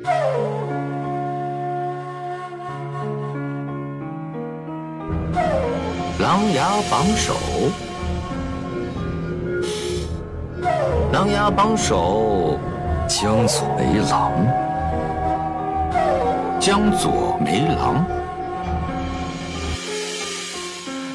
琅琊榜首，琅琊榜首，江左梅郎，江左梅郎。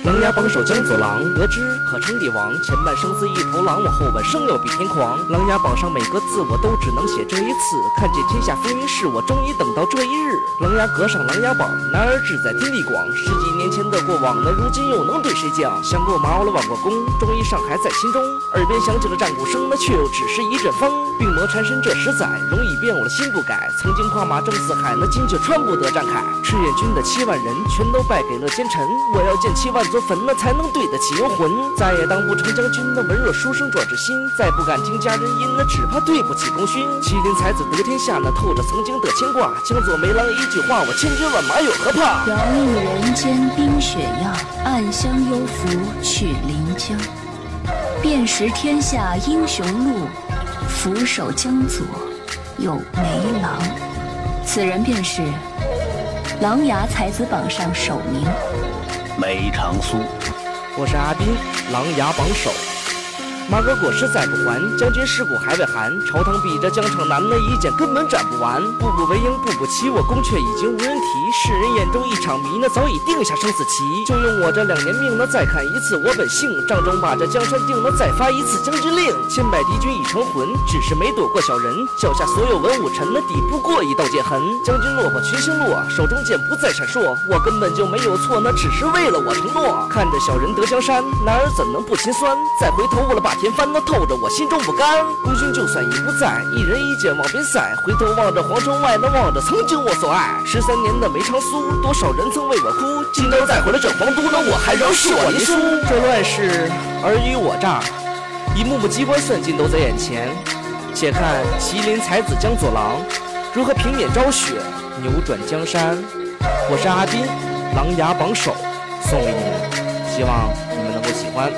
琅琊榜首江左郎，得知可称帝王。前半生似一头狼，我后半生要比天狂。琅琊榜上每个字我都只能写这一次，看见天下风云事，我终于等到这一日。琅琊阁上琅琊榜，男儿志在天地广。十几年前的过往，那如今又能对谁讲？想过马，了望过宫，终于尚还在心中。耳边响起了战鼓声，那却又只是一阵风。病魔缠身这十载，容易变，我心不改。曾经跨马争四海，那今却穿不得战铠。赤焰军的七万人，全都败给了奸臣。我要建七万。座坟那才能对得起幽魂。再也当不成将军，那文弱书生壮志心。再不敢听家人音，那只怕对不起功勋。麒麟才子得天下，那透着曾经的牵挂。江左梅郎一句话，我千军万马有何怕？遥忆人间冰雪样，暗香幽浮去临江。便识天下英雄路，俯首江左有梅郎。此人便是琅琊才子榜上首名。梅长苏，我是阿斌，琅琊榜首。马革裹尸再不还，将军尸骨还未寒。朝堂比着疆场难，那一剑根本斩不完。步步为营，步步棋，我宫阙已经无人提。世人眼中一场迷，那早已定下生死棋。就用我这两年命，那再看一次我本性。仗中把这江山定，那再发一次将军令。千百敌军已成魂，只是没躲过小人。脚下所有文武臣，那抵不过一道剑痕。将军落魄群星落，手中剑不再闪烁。我根本就没有错，那只是为了我承诺。看着小人得江山，男儿怎能不心酸？再回头我了把。天翻那透着我心中不甘，功勋就算已不在，一人一剑往边塞，回头望着皇城外，那望着曾经我所爱。十三年的梅长苏，多少人曾为我哭，今朝再回了这皇都，那我还仍是我林殊。这乱世尔虞我诈，一幕幕机关算尽都在眼前。且看麒麟才子江左郎如何平免昭雪，扭转江山。我是阿斌，琅琊榜首，送给你们，希望你们能够喜欢。